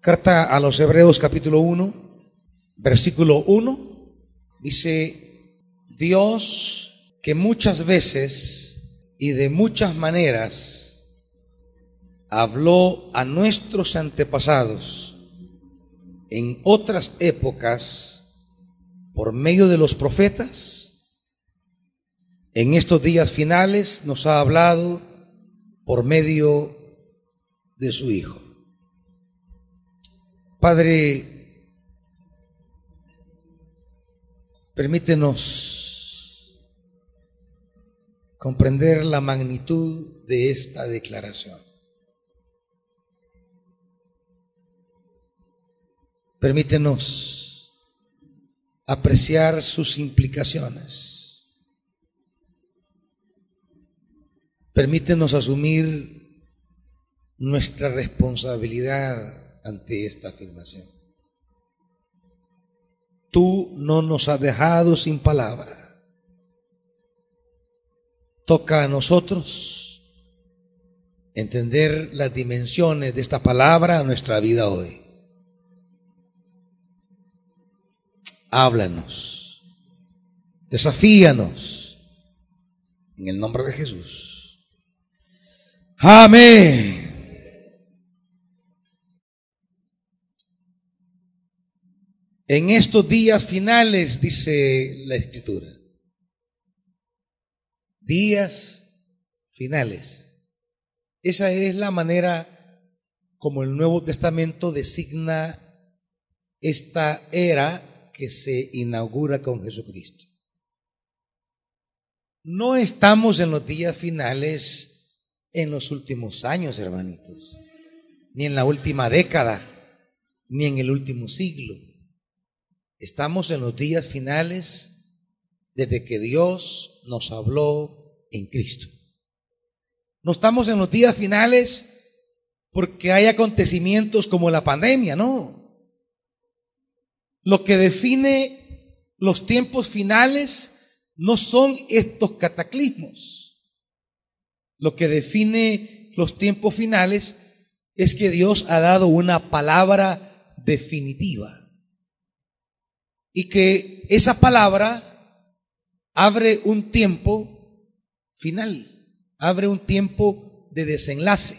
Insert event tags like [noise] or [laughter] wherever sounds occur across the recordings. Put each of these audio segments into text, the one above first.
Carta a los Hebreos capítulo 1, versículo 1, dice, Dios que muchas veces y de muchas maneras habló a nuestros antepasados en otras épocas por medio de los profetas, en estos días finales nos ha hablado por medio de su Hijo. Padre, permítenos comprender la magnitud de esta declaración. Permítenos apreciar sus implicaciones. Permítenos asumir nuestra responsabilidad ante esta afirmación. Tú no nos has dejado sin palabra. Toca a nosotros entender las dimensiones de esta palabra a nuestra vida hoy. Háblanos, desafíanos en el nombre de Jesús. Amén. En estos días finales, dice la escritura. Días finales. Esa es la manera como el Nuevo Testamento designa esta era que se inaugura con Jesucristo. No estamos en los días finales en los últimos años, hermanitos, ni en la última década, ni en el último siglo. Estamos en los días finales desde que Dios nos habló en Cristo. No estamos en los días finales porque hay acontecimientos como la pandemia, no. Lo que define los tiempos finales no son estos cataclismos. Lo que define los tiempos finales es que Dios ha dado una palabra definitiva y que esa palabra abre un tiempo final, abre un tiempo de desenlace,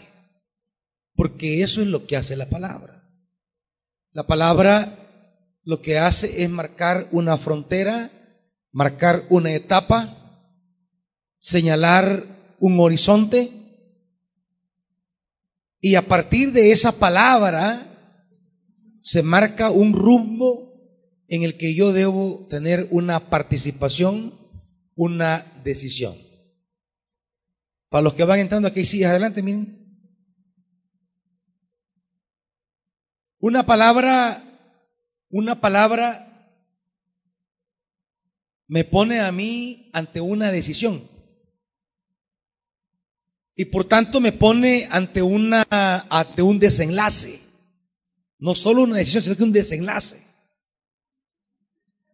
porque eso es lo que hace la palabra. La palabra lo que hace es marcar una frontera, marcar una etapa, señalar un horizonte, y a partir de esa palabra se marca un rumbo en el que yo debo tener una participación, una decisión. Para los que van entrando aquí, sí, adelante, miren. Una palabra, una palabra me pone a mí ante una decisión. Y por tanto me pone ante una ante un desenlace. No solo una decisión, sino que un desenlace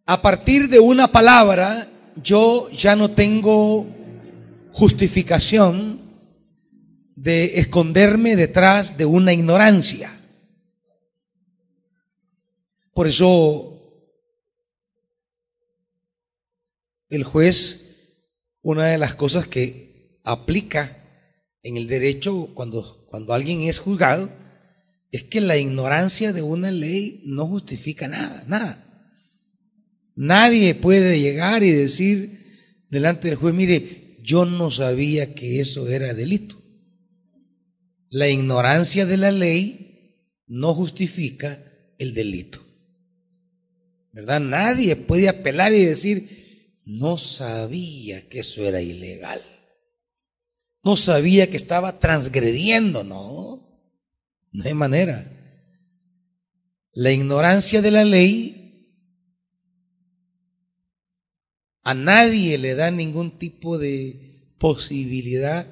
a partir de una palabra, yo ya no tengo justificación de esconderme detrás de una ignorancia. Por eso el juez, una de las cosas que aplica en el derecho cuando, cuando alguien es juzgado, es que la ignorancia de una ley no justifica nada, nada. Nadie puede llegar y decir delante del juez, mire, yo no sabía que eso era delito. La ignorancia de la ley no justifica el delito. ¿Verdad? Nadie puede apelar y decir, no sabía que eso era ilegal. No sabía que estaba transgrediendo, no. No hay manera. La ignorancia de la ley A nadie le da ningún tipo de posibilidad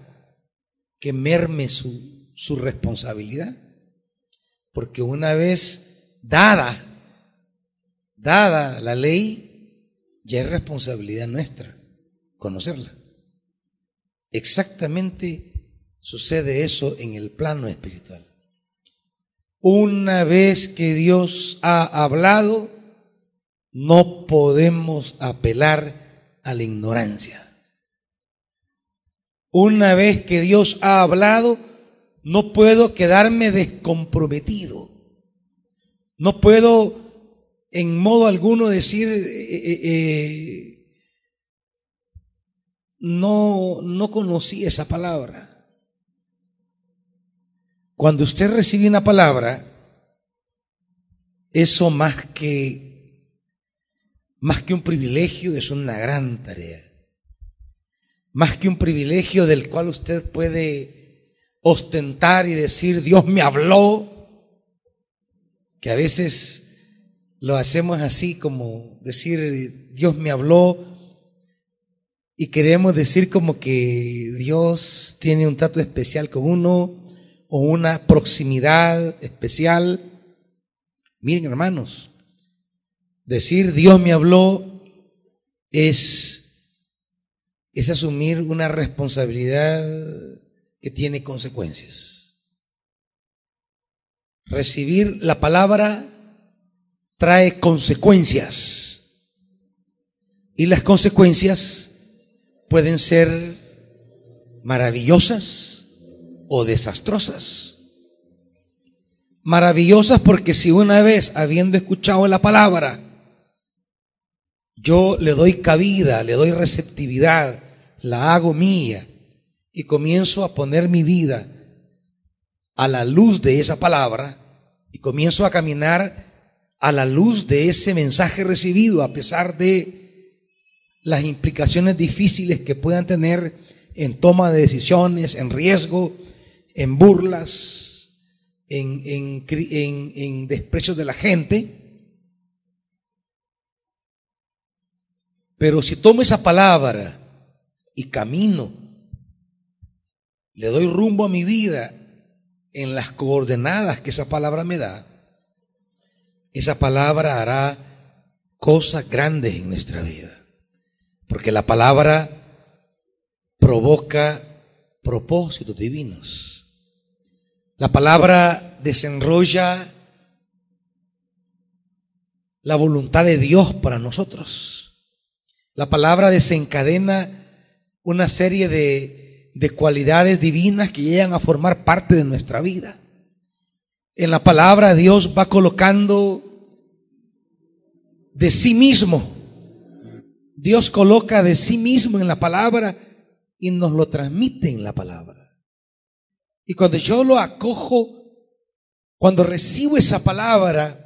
que merme su, su responsabilidad. Porque una vez dada, dada la ley, ya es responsabilidad nuestra conocerla. Exactamente sucede eso en el plano espiritual. Una vez que Dios ha hablado, no podemos apelar a la ignorancia. Una vez que Dios ha hablado, no puedo quedarme descomprometido. No puedo en modo alguno decir, eh, eh, eh, no, no conocí esa palabra. Cuando usted recibe una palabra, eso más que, más que un privilegio es una gran tarea. Más que un privilegio del cual usted puede ostentar y decir, Dios me habló, que a veces lo hacemos así como decir, Dios me habló, y queremos decir como que Dios tiene un trato especial con uno o una proximidad especial. Miren hermanos, decir Dios me habló es, es asumir una responsabilidad que tiene consecuencias. Recibir la palabra trae consecuencias. Y las consecuencias pueden ser maravillosas o desastrosas. Maravillosas porque si una vez, habiendo escuchado la palabra, yo le doy cabida, le doy receptividad, la hago mía y comienzo a poner mi vida a la luz de esa palabra y comienzo a caminar a la luz de ese mensaje recibido, a pesar de las implicaciones difíciles que puedan tener en toma de decisiones, en riesgo, en burlas, en, en, en, desprecio de la gente. Pero si tomo esa palabra y camino, le doy rumbo a mi vida en las coordenadas que esa palabra me da, esa palabra hará cosas grandes en nuestra vida. Porque la palabra provoca propósitos divinos. La palabra desenrolla la voluntad de Dios para nosotros. La palabra desencadena una serie de, de cualidades divinas que llegan a formar parte de nuestra vida. En la palabra Dios va colocando de sí mismo. Dios coloca de sí mismo en la palabra y nos lo transmite en la palabra. Y cuando yo lo acojo, cuando recibo esa palabra,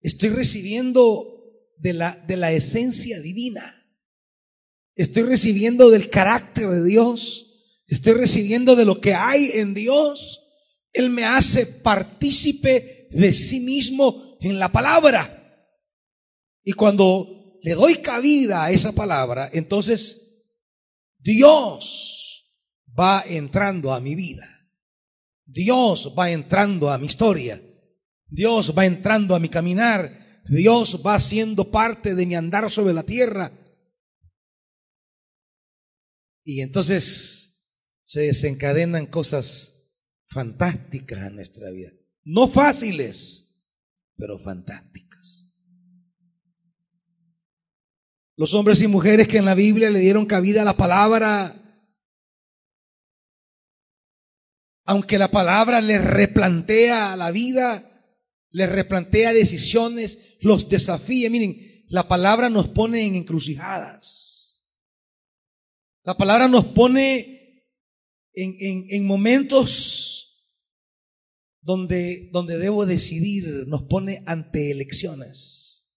estoy recibiendo de la, de la esencia divina. Estoy recibiendo del carácter de Dios. Estoy recibiendo de lo que hay en Dios él me hace partícipe de sí mismo en la palabra. Y cuando le doy cabida a esa palabra, entonces Dios va entrando a mi vida. Dios va entrando a mi historia. Dios va entrando a mi caminar. Dios va siendo parte de mi andar sobre la tierra. Y entonces se desencadenan cosas fantásticas a nuestra vida. No fáciles, pero fantásticas. Los hombres y mujeres que en la Biblia le dieron cabida a la palabra, aunque la palabra les replantea la vida, les replantea decisiones, los desafía. Miren, la palabra nos pone en encrucijadas. La palabra nos pone en, en, en momentos donde, donde debo decidir, nos pone ante elecciones.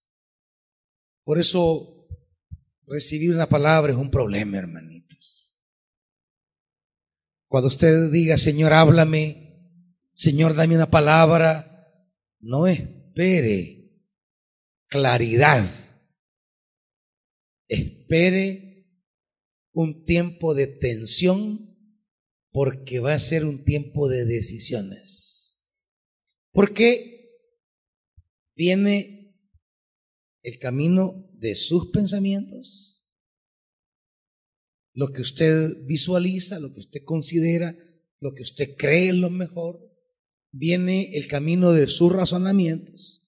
Por eso recibir una palabra es un problema, hermanitos. Cuando usted diga, Señor, háblame, Señor, dame una palabra, no espere claridad. Espere un tiempo de tensión porque va a ser un tiempo de decisiones. Porque viene el camino de sus pensamientos, lo que usted visualiza, lo que usted considera, lo que usted cree es lo mejor. Viene el camino de sus razonamientos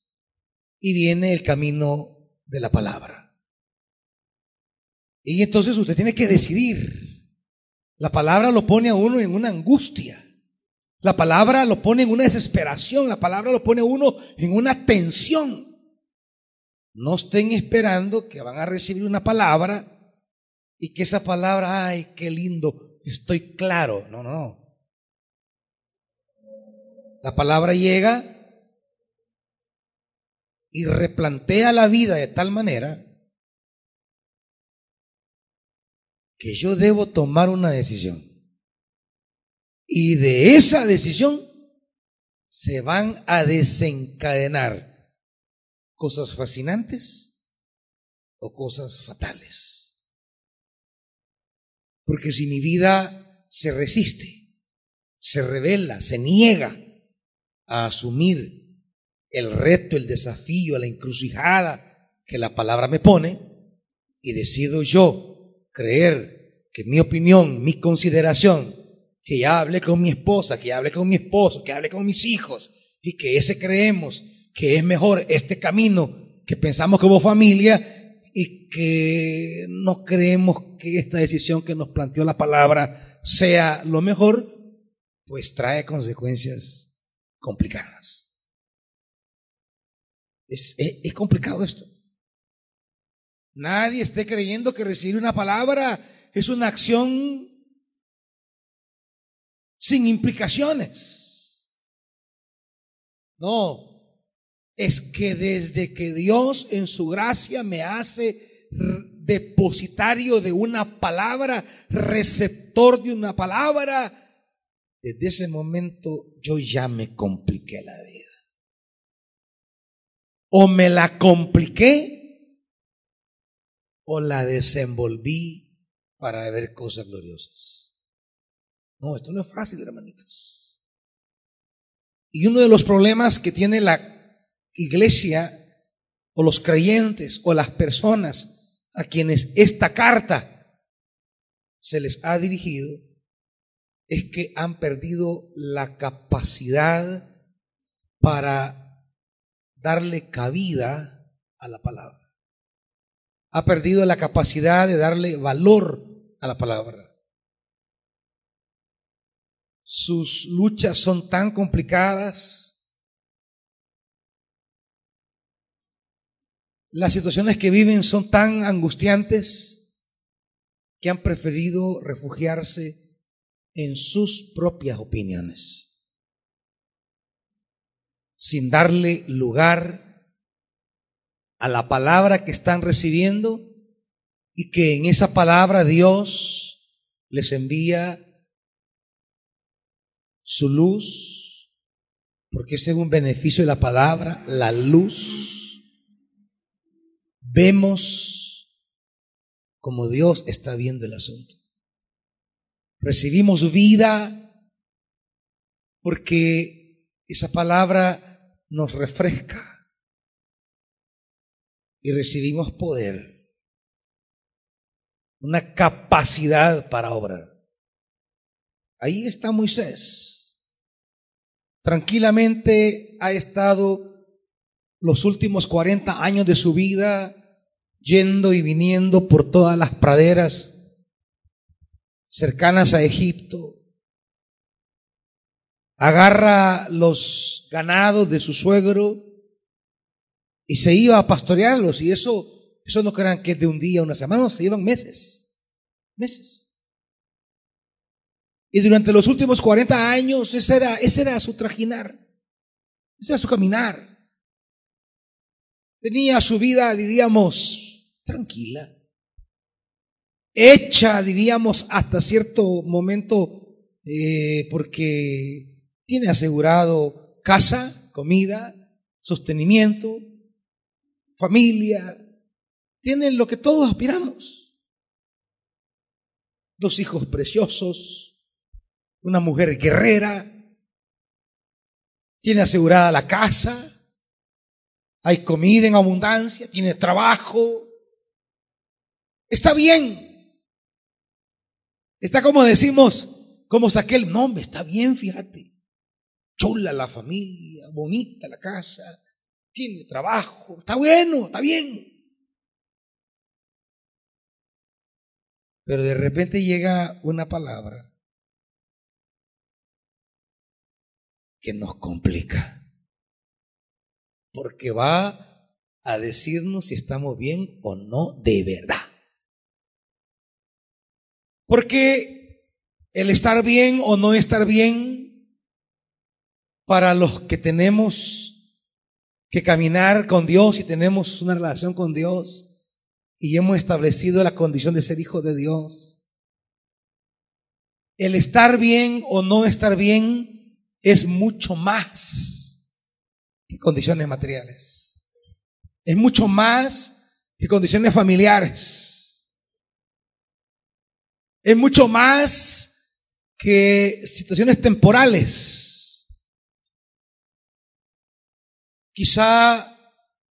y viene el camino de la palabra. Y entonces usted tiene que decidir. La palabra lo pone a uno en una angustia. La palabra lo pone en una desesperación. La palabra lo pone a uno en una tensión. No estén esperando que van a recibir una palabra y que esa palabra, ay, qué lindo, estoy claro. No, no, no. La palabra llega y replantea la vida de tal manera que yo debo tomar una decisión. Y de esa decisión se van a desencadenar cosas fascinantes o cosas fatales. Porque si mi vida se resiste, se revela, se niega a asumir el reto, el desafío, la encrucijada que la palabra me pone, y decido yo creer que mi opinión, mi consideración, que ya hablé con mi esposa, que ya hablé con mi esposo, que hablé con mis hijos, y que ese creemos que es mejor este camino que pensamos como familia y que no creemos que esta decisión que nos planteó la palabra sea lo mejor, pues trae consecuencias complicadas. Es, es, complicado esto. Nadie esté creyendo que recibir una palabra es una acción sin implicaciones. No, es que desde que Dios en su gracia me hace depositario de una palabra, receptor de una palabra, desde ese momento yo ya me compliqué la vida. O me la compliqué o la desenvolví para ver cosas gloriosas. No, esto no es fácil, hermanitos. Y uno de los problemas que tiene la iglesia o los creyentes o las personas a quienes esta carta se les ha dirigido es que han perdido la capacidad para darle cabida a la palabra. Ha perdido la capacidad de darle valor a la palabra. Sus luchas son tan complicadas. Las situaciones que viven son tan angustiantes que han preferido refugiarse en sus propias opiniones, sin darle lugar a la palabra que están recibiendo y que en esa palabra Dios les envía su luz, porque es un beneficio de la palabra, la luz. Vemos como Dios está viendo el asunto recibimos vida porque esa palabra nos refresca y recibimos poder, una capacidad para obrar. Ahí está Moisés. Tranquilamente ha estado los últimos 40 años de su vida yendo y viniendo por todas las praderas cercanas a Egipto, agarra los ganados de su suegro y se iba a pastorearlos. Y eso, eso no crean que es de un día, una semana, no, se llevan meses, meses. Y durante los últimos 40 años ese era, ese era su trajinar, ese era su caminar. Tenía su vida, diríamos, tranquila hecha, diríamos, hasta cierto momento, eh, porque tiene asegurado casa, comida, sostenimiento, familia, tienen lo que todos aspiramos. Dos hijos preciosos, una mujer guerrera, tiene asegurada la casa, hay comida en abundancia, tiene trabajo, está bien. Está como decimos, como saqué el nombre, está bien, fíjate. chula la familia, bonita la casa, tiene trabajo, está bueno, está bien. Pero de repente llega una palabra que nos complica. Porque va a decirnos si estamos bien o no de verdad. Porque el estar bien o no estar bien, para los que tenemos que caminar con Dios y tenemos una relación con Dios y hemos establecido la condición de ser hijos de Dios, el estar bien o no estar bien es mucho más que condiciones materiales. Es mucho más que condiciones familiares es mucho más que situaciones temporales. Quizá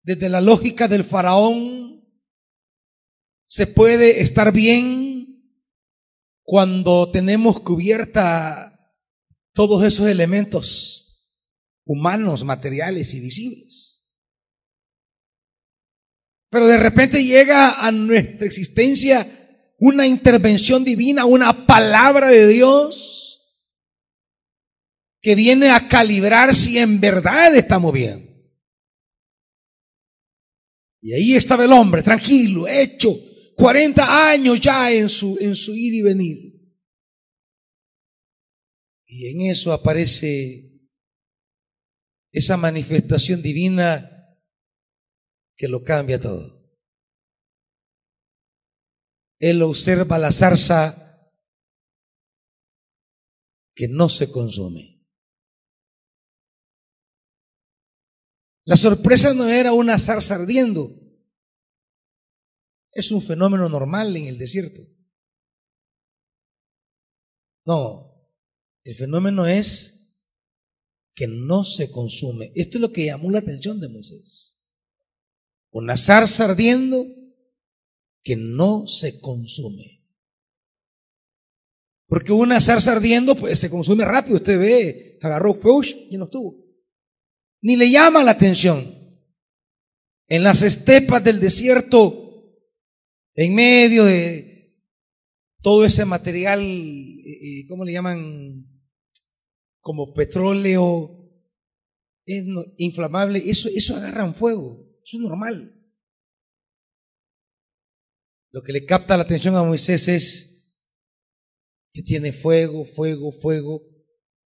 desde la lógica del faraón se puede estar bien cuando tenemos cubierta todos esos elementos humanos, materiales y visibles. Pero de repente llega a nuestra existencia una intervención divina, una palabra de Dios que viene a calibrar si en verdad estamos bien. Y ahí estaba el hombre, tranquilo, hecho, 40 años ya en su, en su ir y venir. Y en eso aparece esa manifestación divina que lo cambia todo. Él observa la zarza que no se consume. La sorpresa no era una zarza ardiendo. Es un fenómeno normal en el desierto. No, el fenómeno es que no se consume. Esto es lo que llamó la atención de Moisés. Una zarza ardiendo que no se consume. Porque una zarza ardiendo, pues se consume rápido. Usted ve, agarró fuego y no estuvo. Ni le llama la atención. En las estepas del desierto, en medio de todo ese material, eh, eh, ¿cómo le llaman? Como petróleo, inflamable, eso, eso agarra fuego. Eso es normal. Lo que le capta la atención a Moisés es que tiene fuego, fuego, fuego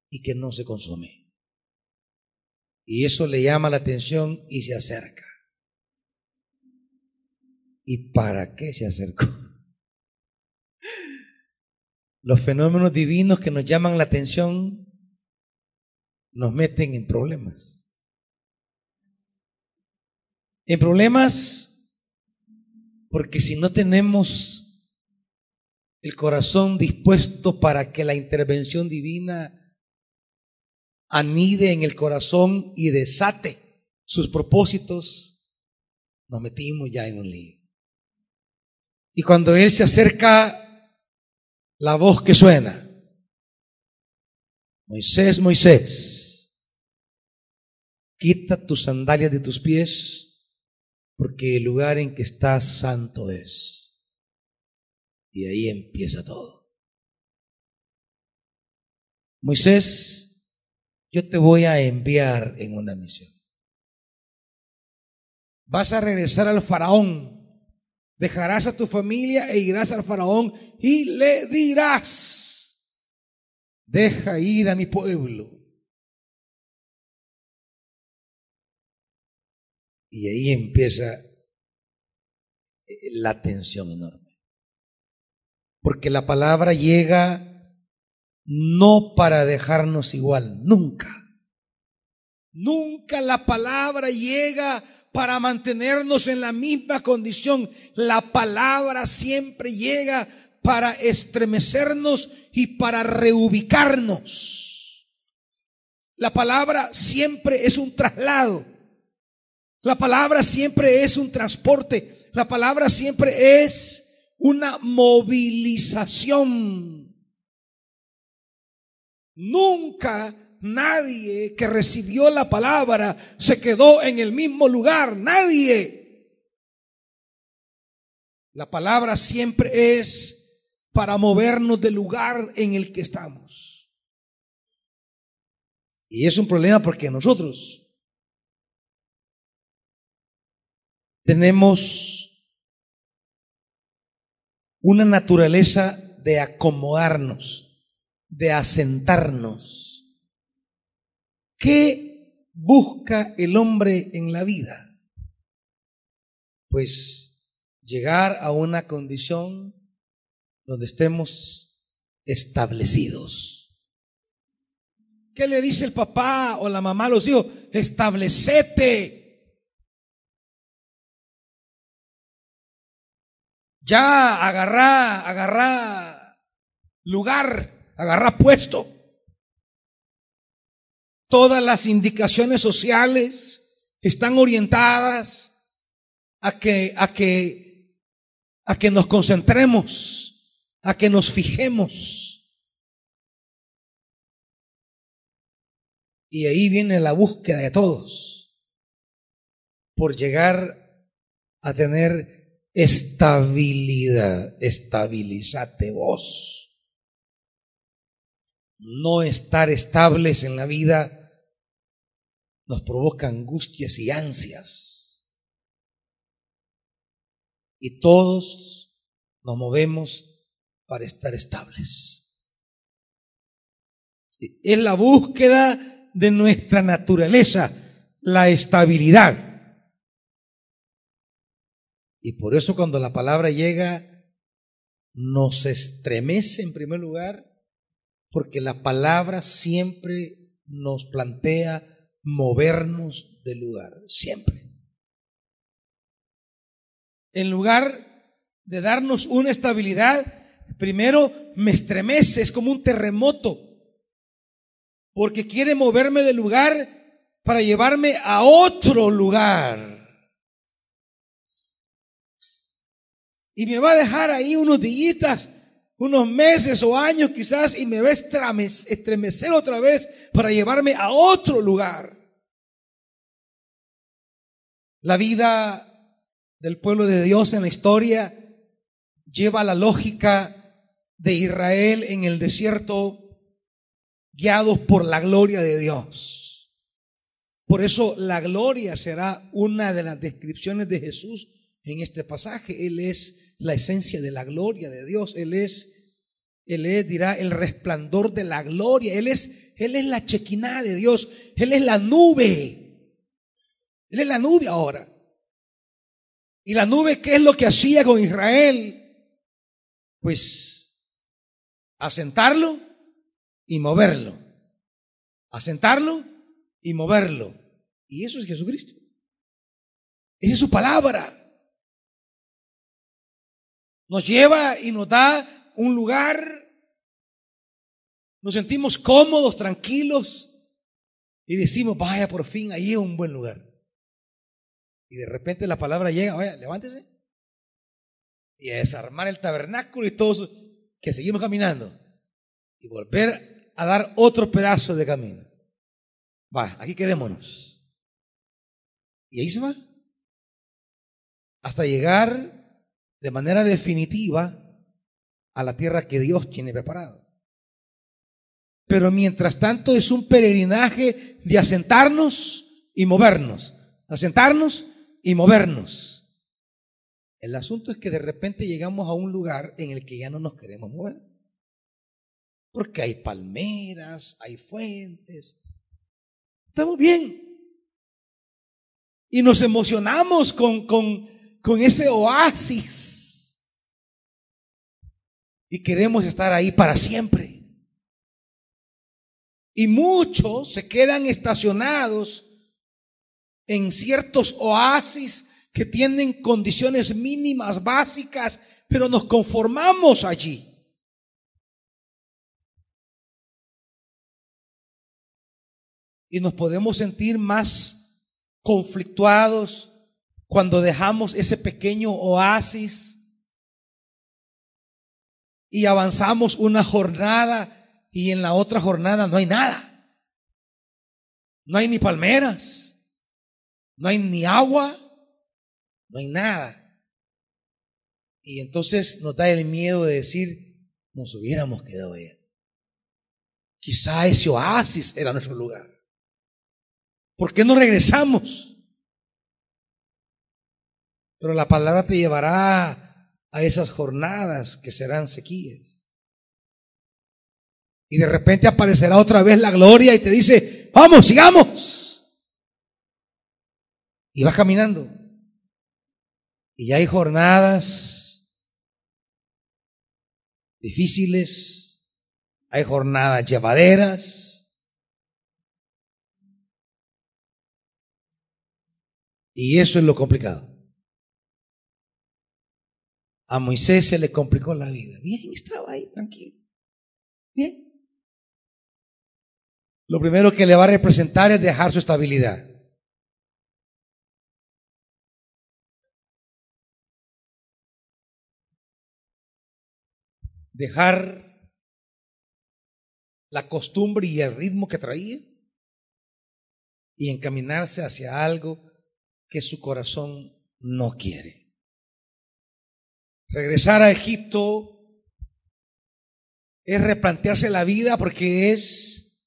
y que no se consume. Y eso le llama la atención y se acerca. ¿Y para qué se acercó? Los fenómenos divinos que nos llaman la atención nos meten en problemas. En problemas porque si no tenemos el corazón dispuesto para que la intervención divina anide en el corazón y desate sus propósitos, nos metimos ya en un lío. Y cuando Él se acerca, la voz que suena, Moisés, Moisés, quita tus sandalias de tus pies porque el lugar en que estás santo es. Y ahí empieza todo. Moisés, yo te voy a enviar en una misión. Vas a regresar al faraón, dejarás a tu familia e irás al faraón y le dirás, deja ir a mi pueblo Y ahí empieza eh, la tensión enorme. Porque la palabra llega no para dejarnos igual, nunca. Nunca la palabra llega para mantenernos en la misma condición. La palabra siempre llega para estremecernos y para reubicarnos. La palabra siempre es un traslado. La palabra siempre es un transporte. La palabra siempre es una movilización. Nunca Nadie que recibió la palabra se quedó en el mismo lugar. Nadie. La palabra siempre es para movernos del lugar en el que estamos. Y es un problema porque nosotros tenemos una naturaleza de acomodarnos, de asentarnos ¿Qué busca el hombre en la vida? Pues llegar a una condición donde estemos establecidos. ¿Qué le dice el papá o la mamá a los hijos? Establecete. Ya agarrá, agarrá lugar, agarrá puesto. Todas las indicaciones sociales están orientadas a que, a que, a que nos concentremos, a que nos fijemos. Y ahí viene la búsqueda de todos por llegar a tener estabilidad. Estabilízate vos. No estar estables en la vida nos provoca angustias y ansias. Y todos nos movemos para estar estables. Es la búsqueda de nuestra naturaleza, la estabilidad. Y por eso cuando la palabra llega, nos estremece en primer lugar, porque la palabra siempre nos plantea movernos del lugar, siempre. En lugar de darnos una estabilidad, primero me estremece, es como un terremoto, porque quiere moverme del lugar para llevarme a otro lugar. Y me va a dejar ahí unos días, unos meses o años quizás y me va a estremecer otra vez para llevarme a otro lugar. La vida del pueblo de Dios en la historia lleva la lógica de Israel en el desierto guiados por la gloria de Dios. Por eso la gloria será una de las descripciones de Jesús en este pasaje. Él es la esencia de la gloria de Dios. Él es, Él es, dirá, el resplandor de la gloria. Él es, Él es la chequina de Dios. Él es la nube. Él es la nube ahora. ¿Y la nube qué es lo que hacía con Israel? Pues asentarlo y moverlo. Asentarlo y moverlo. Y eso es Jesucristo. Esa es su palabra nos lleva y nos da un lugar, nos sentimos cómodos, tranquilos y decimos, vaya, por fin, ahí es un buen lugar. Y de repente la palabra llega, vaya, levántese y a desarmar el tabernáculo y todo eso, que seguimos caminando y volver a dar otro pedazo de camino. Va, aquí quedémonos. Y ahí se va. Hasta llegar de manera definitiva a la tierra que Dios tiene preparado. Pero mientras tanto es un peregrinaje de asentarnos y movernos, asentarnos y movernos. El asunto es que de repente llegamos a un lugar en el que ya no nos queremos mover. Porque hay palmeras, hay fuentes. Estamos bien. Y nos emocionamos con, con, con ese oasis. Y queremos estar ahí para siempre. Y muchos se quedan estacionados en ciertos oasis que tienen condiciones mínimas, básicas, pero nos conformamos allí. Y nos podemos sentir más conflictuados, cuando dejamos ese pequeño oasis y avanzamos una jornada y en la otra jornada no hay nada. No hay ni palmeras, no hay ni agua, no hay nada. Y entonces nos da el miedo de decir, nos hubiéramos quedado allá. Quizá ese oasis era nuestro lugar. ¿Por qué no regresamos? Pero la palabra te llevará a esas jornadas que serán sequías. Y de repente aparecerá otra vez la gloria y te dice, vamos, sigamos. Y vas caminando. Y hay jornadas difíciles, hay jornadas llevaderas. Y eso es lo complicado. A Moisés se le complicó la vida. Bien, estaba ahí, tranquilo. Bien. Lo primero que le va a representar es dejar su estabilidad. Dejar la costumbre y el ritmo que traía y encaminarse hacia algo que su corazón no quiere. Regresar a Egipto es replantearse la vida porque es,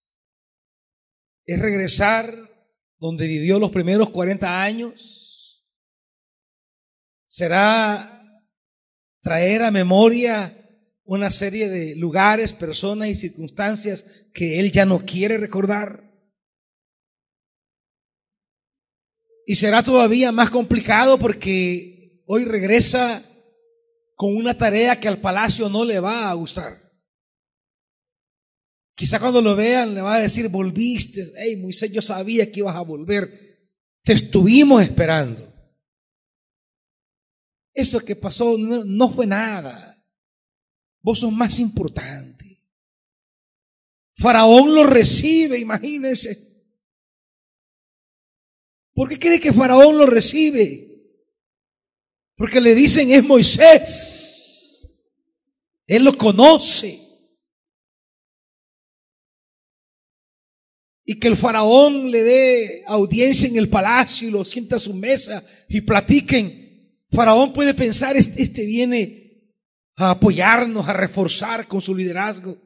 es regresar donde vivió los primeros 40 años. Será traer a memoria una serie de lugares, personas y circunstancias que él ya no quiere recordar. Y será todavía más complicado porque hoy regresa con una tarea que al palacio no le va a gustar. Quizá cuando lo vean le va a decir, volviste, hey Moisés, yo sabía que ibas a volver, te estuvimos esperando. Eso que pasó no, fue nada. Vos sos más importante. Faraón lo recibe, imagínense. ¿Por qué cree que Faraón lo recibe? Porque le dicen es Moisés. Él lo conoce. Y que el faraón le dé audiencia en el palacio y lo sienta a su mesa y platiquen. Faraón puede pensar, este, este viene a apoyarnos, a reforzar con su liderazgo.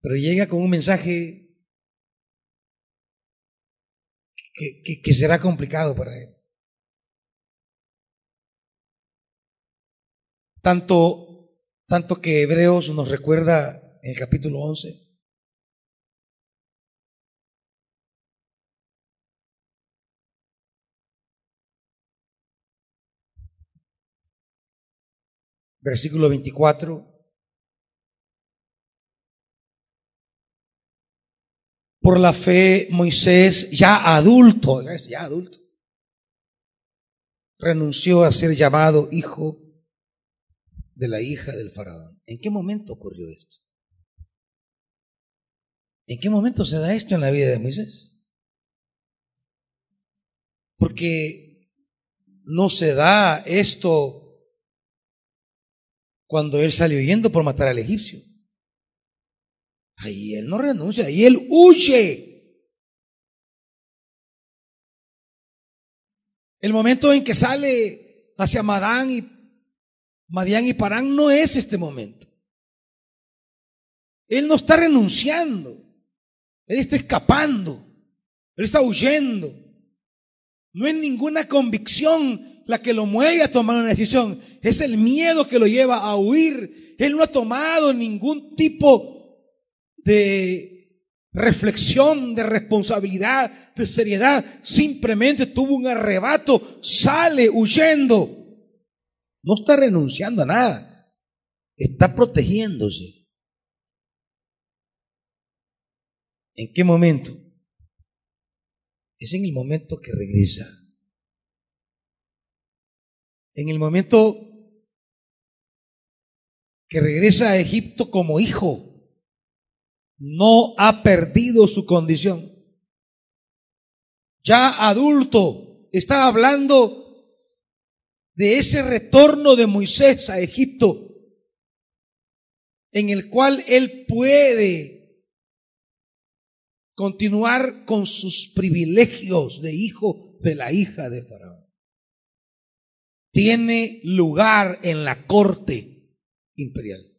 Pero llega con un mensaje que, que, será complicado para él. Tanto, tanto que Hebreos nos recuerda en el capítulo 11 versículo 24. Por la fe, Moisés, ya adulto, ya adulto, renunció a ser llamado hijo de la hija del faraón. ¿En qué momento ocurrió esto? ¿En qué momento se da esto en la vida de Moisés? Porque no se da esto cuando él salió yendo por matar al egipcio. Ahí él no renuncia, ahí él huye. El momento en que sale hacia Madán y Madián y Parán no es este momento. Él no está renunciando. Él está escapando. Él está huyendo. No es ninguna convicción la que lo mueve a tomar una decisión. Es el miedo que lo lleva a huir. Él no ha tomado ningún tipo de reflexión, de responsabilidad, de seriedad. Simplemente tuvo un arrebato, sale huyendo. No está renunciando a nada. Está protegiéndose. ¿En qué momento? Es en el momento que regresa en el momento que regresa a Egipto como hijo, no ha perdido su condición. Ya adulto, está hablando de ese retorno de Moisés a Egipto, en el cual él puede continuar con sus privilegios de hijo de la hija de Faraón. Tiene lugar en la corte imperial.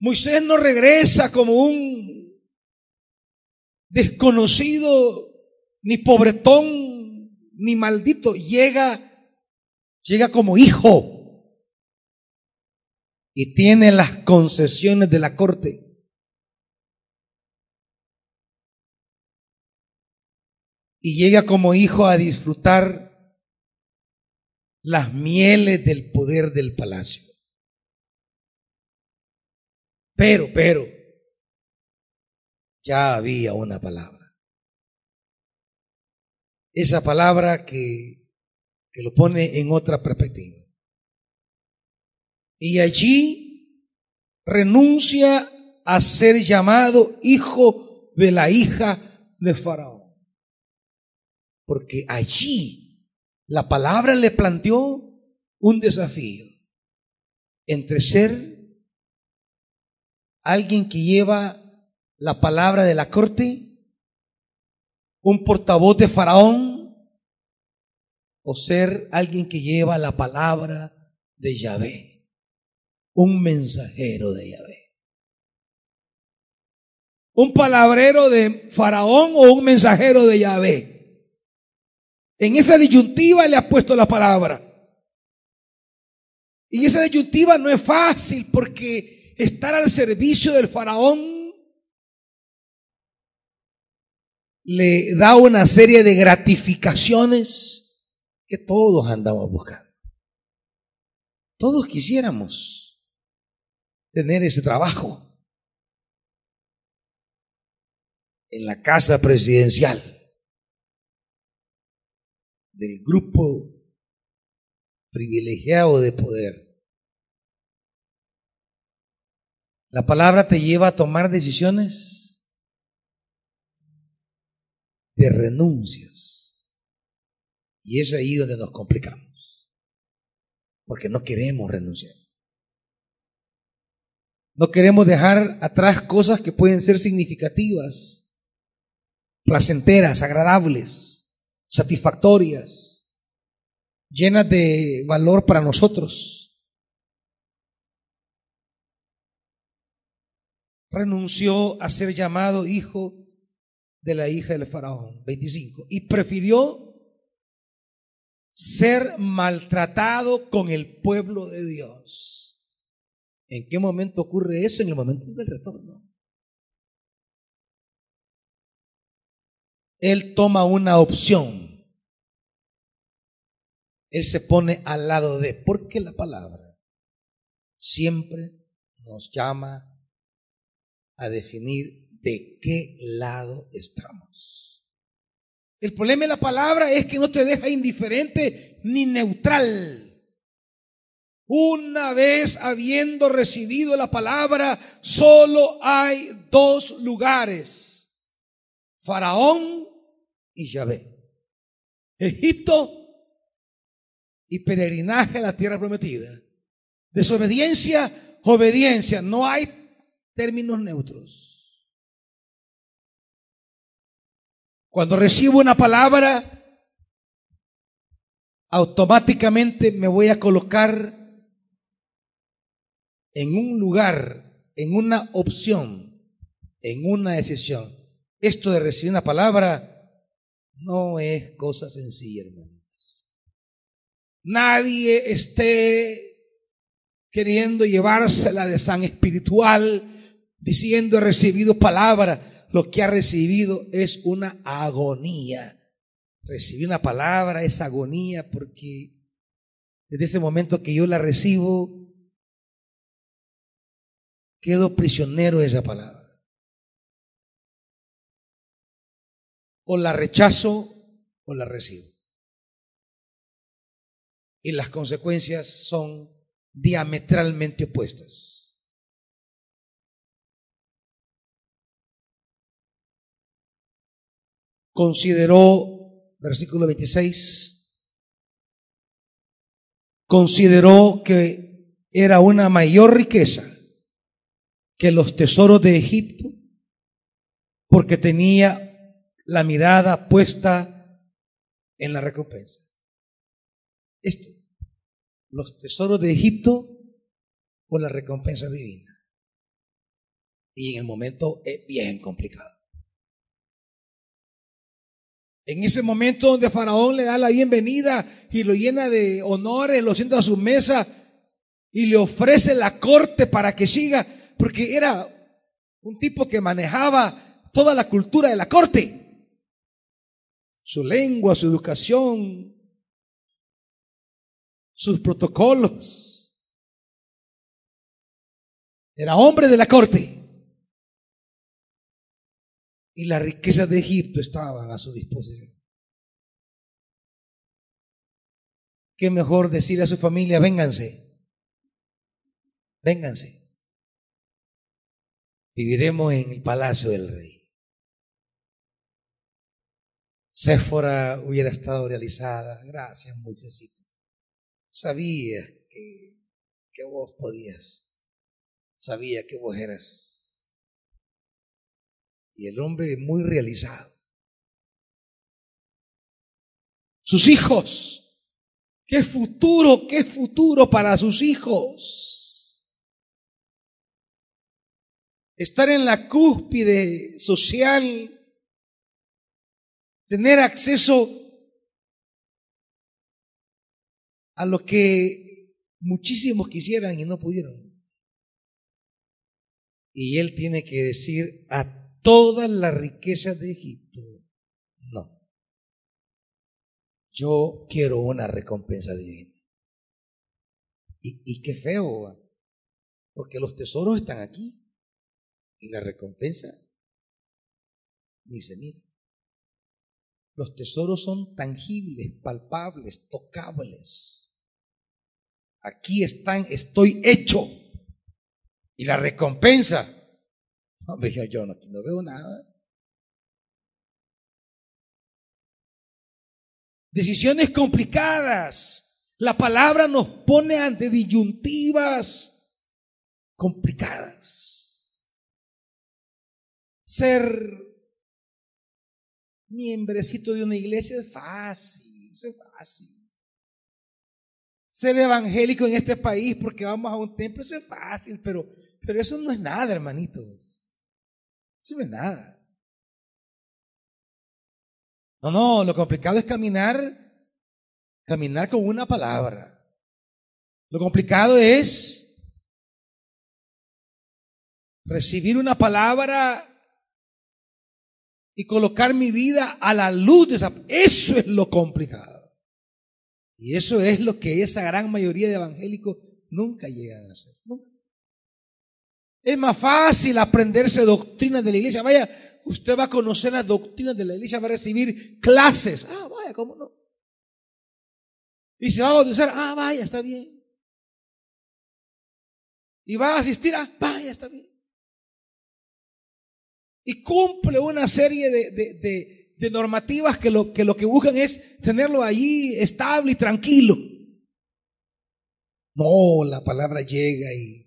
Moisés no regresa como un desconocido, ni pobretón, ni maldito. Llega, llega como hijo. Y tiene las concesiones de la corte. Y llega como hijo a disfrutar las mieles del poder del palacio. Pero, pero, ya había una palabra. Esa palabra que, que lo pone en otra perspectiva. Y allí renuncia a ser llamado hijo de la hija de Faraón. Porque allí la palabra le planteó un desafío entre ser alguien que lleva la palabra de la corte, un portavoz de Faraón, o ser alguien que lleva la palabra de Yahvé, un mensajero de Yahvé. Un palabrero de Faraón o un mensajero de Yahvé. En esa disyuntiva le ha puesto la palabra. Y esa disyuntiva no es fácil porque estar al servicio del faraón le da una serie de gratificaciones que todos andamos buscando. Todos quisiéramos tener ese trabajo en la casa presidencial del grupo privilegiado de poder. La palabra te lleva a tomar decisiones renuncias. Y es ahí donde nos complicamos. Porque no queremos renunciar. No queremos dejar atrás cosas que pueden ser significativas, placenteras, agradables, satisfactorias, llenas de valor para nosotros. renunció a ser llamado hijo de la hija del faraón. 25. Y prefirió ser maltratado con el pueblo de Dios. ¿En qué momento ocurre eso? En el momento del retorno. Él toma una opción. Él se pone al lado de, porque la palabra siempre nos llama a definir de qué lado estamos. El problema de la palabra es que no te deja indiferente ni neutral. Una vez habiendo recibido la palabra, solo hay dos lugares, Faraón y Yahvé. Egipto y peregrinaje a la tierra prometida. Desobediencia, obediencia. No hay términos neutros. Cuando recibo una palabra, automáticamente me voy a colocar en un lugar, en una opción, en una decisión. Esto de recibir una palabra no es cosa sencilla, hermanitos. Nadie esté queriendo llevársela de san espiritual diciendo he recibido palabra, lo que ha recibido es una agonía. Recibí una palabra, es agonía, porque desde ese momento que yo la recibo, quedo prisionero de esa palabra. O la rechazo o la recibo. Y las consecuencias son diametralmente opuestas. Consideró, versículo 26, consideró que era una mayor riqueza que los tesoros de Egipto porque tenía la mirada puesta en la recompensa. Esto, los tesoros de Egipto o la recompensa divina. Y en el momento es bien complicado. En ese momento donde Faraón le da la bienvenida y lo llena de honores, lo sienta a su mesa y le ofrece la corte para que siga, porque era un tipo que manejaba toda la cultura de la corte. Su lengua, su educación, sus protocolos. Era hombre de la corte y las riquezas de Egipto estaban a su disposición. Qué mejor decir a su familia, vénganse, vénganse. Viviremos en el palacio del rey. Séfora hubiera estado realizada. Gracias, Moisésito. Sabía que, que vos podías. Sabía que vos eras y el hombre muy realizado. Sus hijos, qué futuro, qué futuro para sus hijos. Estar en la cúspide social, tener acceso a lo que muchísimos quisieran y no pudieron. Y él tiene que decir a todas las riquezas de Egipto. No. Yo quiero una recompensa divina. Y, qué feo, porque los tesoros están aquí y la recompensa ni se. Los tesoros son tangibles, palpables, tocables. Aquí están, estoy hecho. Y la recompensa [laughs] Hombre, yo no, no veo nada. Decisiones complicadas. La palabra nos pone ante disyuntivas complicadas. Ser miembrecito de una iglesia es fácil, es fácil. Ser evangélico en este país porque vamos a un templo es fácil, pero, pero eso no es nada, hermanitos. No ve nada. No, no, lo complicado es caminar, caminar con una palabra. Lo complicado es recibir una palabra y colocar mi vida a la luz de esa. Eso es lo complicado. Y eso es lo que esa gran mayoría de evangélicos nunca llegan a hacer. Es más fácil aprenderse doctrinas de la iglesia. Vaya, usted va a conocer las doctrinas de la iglesia, va a recibir clases. Ah, vaya, ¿cómo no? Y se va a bautizar. Ah, vaya, está bien. Y va a asistir. Ah, vaya, está bien. Y cumple una serie de, de normativas que lo, que lo que buscan es tenerlo allí estable y tranquilo. No, la palabra llega y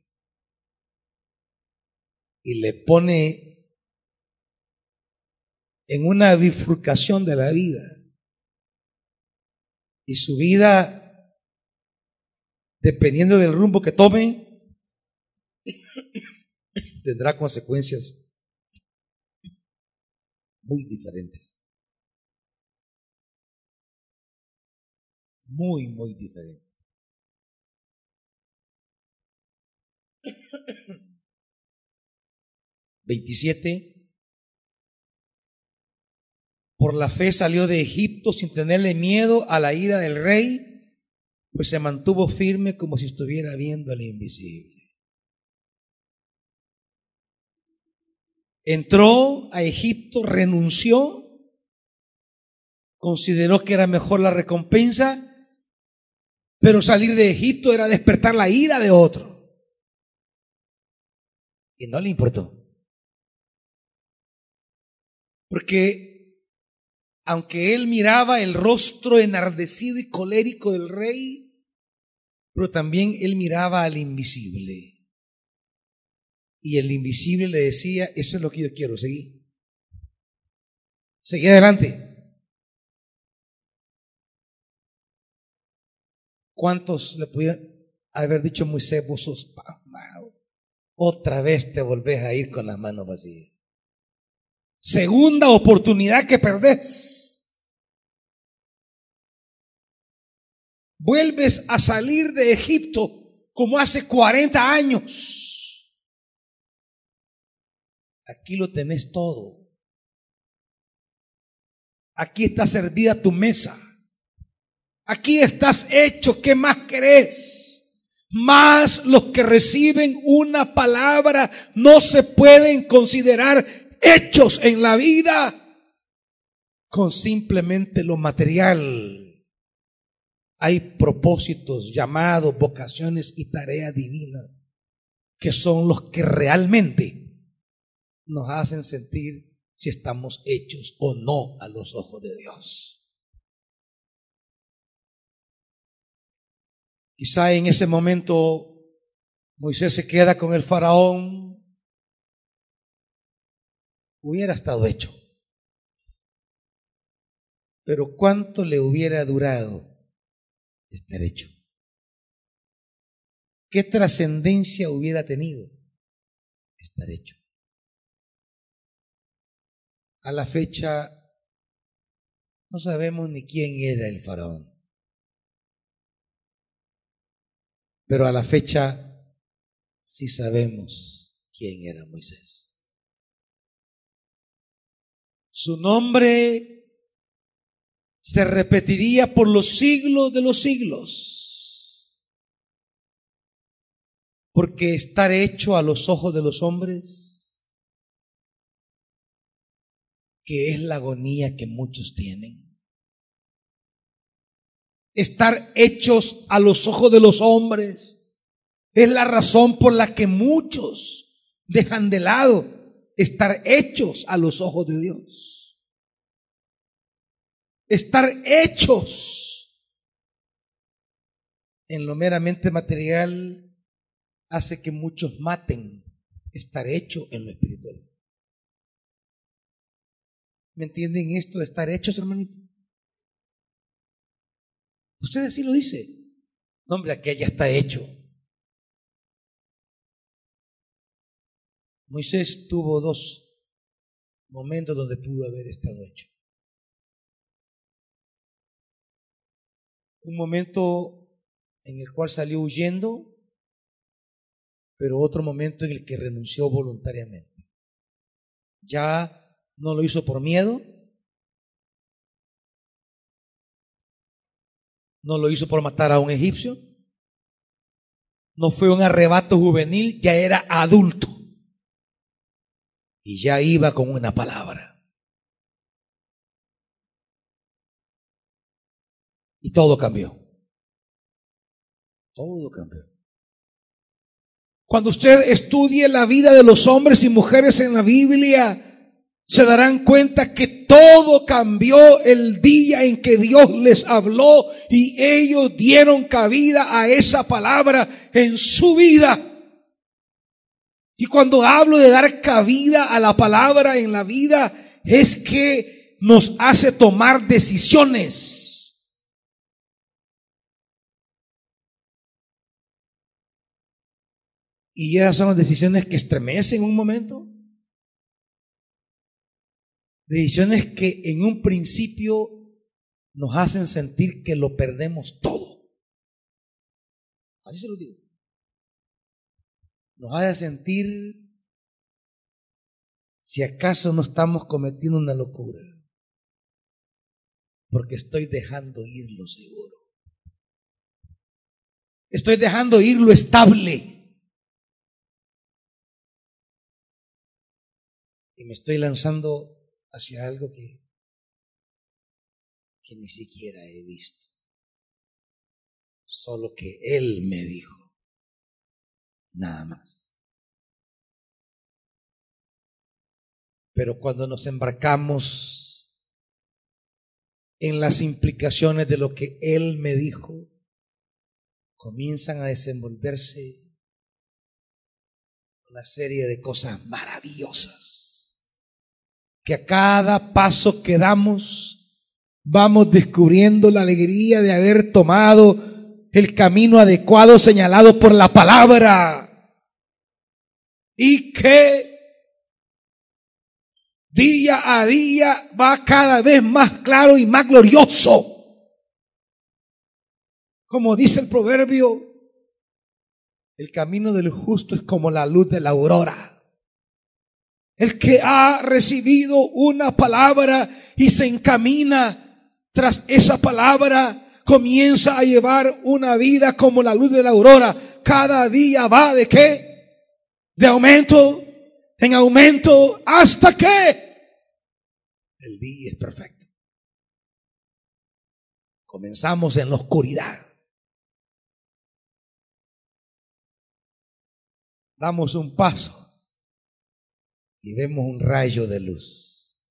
y le pone en una bifurcación de la vida. Y su vida, dependiendo del rumbo que tome, [coughs] tendrá consecuencias muy diferentes. Muy, muy diferentes. [coughs] 27. Por la fe salió de Egipto sin tenerle miedo a la ira del rey, pues se mantuvo firme como si estuviera viendo al invisible. Entró a Egipto, renunció, consideró que era mejor la recompensa, pero salir de Egipto era despertar la ira de otro. Y no le importó. Porque aunque él miraba el rostro enardecido y colérico del rey, pero también él miraba al invisible. Y el invisible le decía, eso es lo que yo quiero, seguir. Seguí adelante. ¿Cuántos le pudieran haber dicho Moisés, vos sos Otra vez te volvés a ir con las manos vacías. Segunda oportunidad que perdés. Vuelves a salir de Egipto como hace 40 años. Aquí lo tenés todo. Aquí está servida tu mesa. Aquí estás hecho. ¿Qué más querés? Más los que reciben una palabra no se pueden considerar hechos en la vida con simplemente lo material. Hay propósitos, llamados, vocaciones y tareas divinas que son los que realmente nos hacen sentir si estamos hechos o no a los ojos de Dios. Quizá en ese momento Moisés se queda con el faraón. Hubiera estado hecho. Pero ¿cuánto le hubiera durado estar hecho? ¿Qué trascendencia hubiera tenido estar hecho? A la fecha no sabemos ni quién era el faraón. Pero a la fecha sí sabemos quién era Moisés. Su nombre se repetiría por los siglos de los siglos. Porque estar hecho a los ojos de los hombres, que es la agonía que muchos tienen estar hechos a los ojos de los hombres. Es la razón por la que muchos dejan de lado estar hechos a los ojos de Dios. Estar hechos en lo meramente material hace que muchos maten estar hecho en lo espiritual. ¿Me entienden esto de estar hechos, hermanitos? Usted así lo dice. No, hombre, aquel ya está hecho. Moisés tuvo dos momentos donde pudo haber estado hecho. Un momento en el cual salió huyendo, pero otro momento en el que renunció voluntariamente. Ya no lo hizo por miedo, No lo hizo por matar a un egipcio. No fue un arrebato juvenil, ya era adulto. Y ya iba con una palabra. Y todo cambió. Todo cambió. Cuando usted estudie la vida de los hombres y mujeres en la Biblia, se darán cuenta que todo cambió el día en que Dios les habló y ellos dieron cabida a esa palabra en su vida. Y cuando hablo de dar cabida a la palabra en la vida, es que nos hace tomar decisiones. Y esas son las decisiones que estremecen un momento. Decisiones que en un principio nos hacen sentir que lo perdemos todo. Así se lo digo. Nos hace sentir si acaso no estamos cometiendo una locura. Porque estoy dejando ir lo seguro. Estoy dejando ir lo estable. Y me estoy lanzando hacia algo que, que ni siquiera he visto. Solo que Él me dijo. Nada más. Pero cuando nos embarcamos en las implicaciones de lo que Él me dijo, comienzan a desenvolverse una serie de cosas maravillosas que a cada paso que damos vamos descubriendo la alegría de haber tomado el camino adecuado señalado por la palabra y que día a día va cada vez más claro y más glorioso. Como dice el proverbio, el camino del justo es como la luz de la aurora. El que ha recibido una palabra y se encamina tras esa palabra, comienza a llevar una vida como la luz de la aurora. Cada día va de qué? De aumento en aumento hasta que el día es perfecto. Comenzamos en la oscuridad. Damos un paso y vemos un rayo de luz.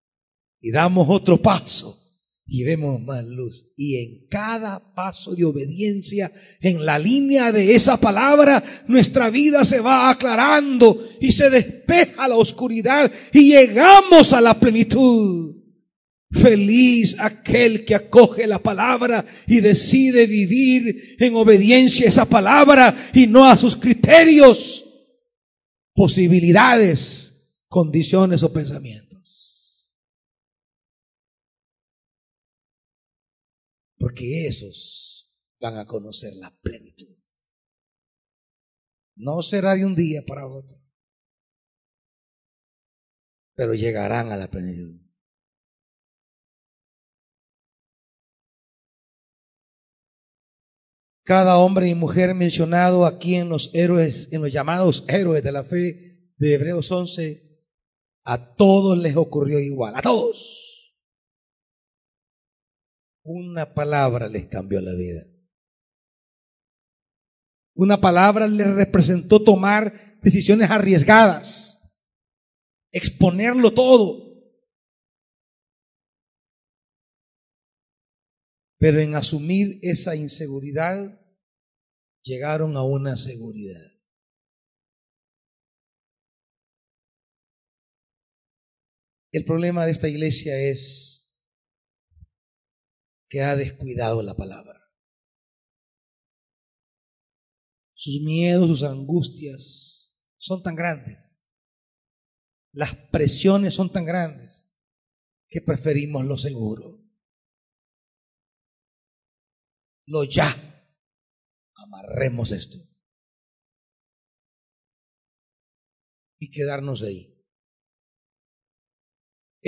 Y damos otro paso y vemos más luz. Y en cada paso de obediencia, en la línea de esa palabra, nuestra vida se va aclarando y se despeja la oscuridad y llegamos a la plenitud. Feliz aquel que acoge la palabra y decide vivir en obediencia a esa palabra y no a sus criterios, posibilidades condiciones o pensamientos. Porque esos van a conocer la plenitud. No será de un día para otro, pero llegarán a la plenitud. Cada hombre y mujer mencionado aquí en los héroes, en los llamados héroes de la fe de Hebreos 11, a todos les ocurrió igual, a todos. Una palabra les cambió la vida. Una palabra les representó tomar decisiones arriesgadas, exponerlo todo. Pero en asumir esa inseguridad, llegaron a una seguridad. El problema de esta iglesia es que ha descuidado la palabra. Sus miedos, sus angustias son tan grandes. Las presiones son tan grandes que preferimos lo seguro. Lo ya. Amarremos esto. Y quedarnos ahí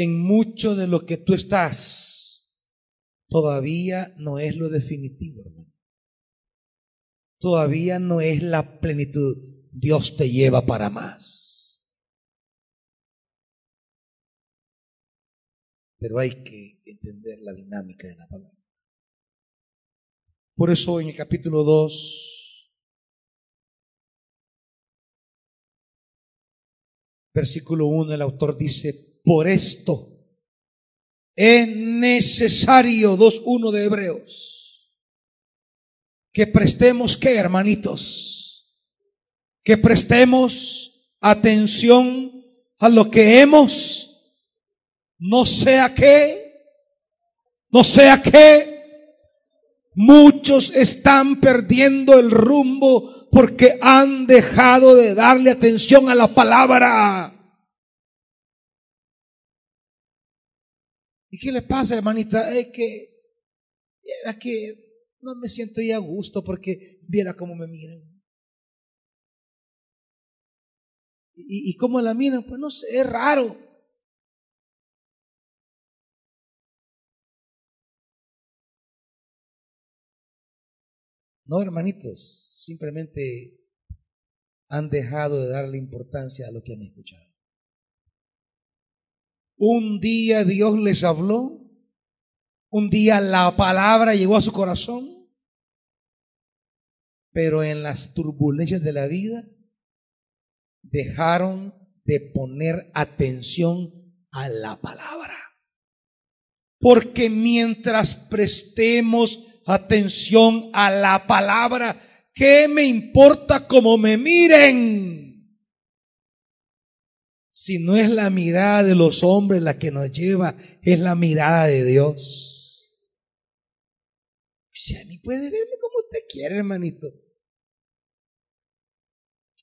en mucho de lo que tú estás, todavía no es lo definitivo, hermano. Todavía no es la plenitud. Dios te lleva para más. Pero hay que entender la dinámica de la palabra. Por eso en el capítulo 2, versículo 1, el autor dice, por esto es necesario, 2.1 de Hebreos, que prestemos, ¿qué hermanitos? Que prestemos atención a lo que hemos, no sea que, no sea que muchos están perdiendo el rumbo porque han dejado de darle atención a la palabra. ¿Y qué le pasa, hermanita? Es que, era que no me siento ya a gusto porque viera cómo me miran. ¿Y, y cómo la miran? Pues no sé, es raro. No, hermanitos, simplemente han dejado de darle importancia a lo que han escuchado. Un día Dios les habló, un día la palabra llegó a su corazón, pero en las turbulencias de la vida dejaron de poner atención a la palabra. Porque mientras prestemos atención a la palabra, ¿qué me importa cómo me miren? Si no es la mirada de los hombres la que nos lleva, es la mirada de Dios. Si a mí puede verme como usted quiere, hermanito.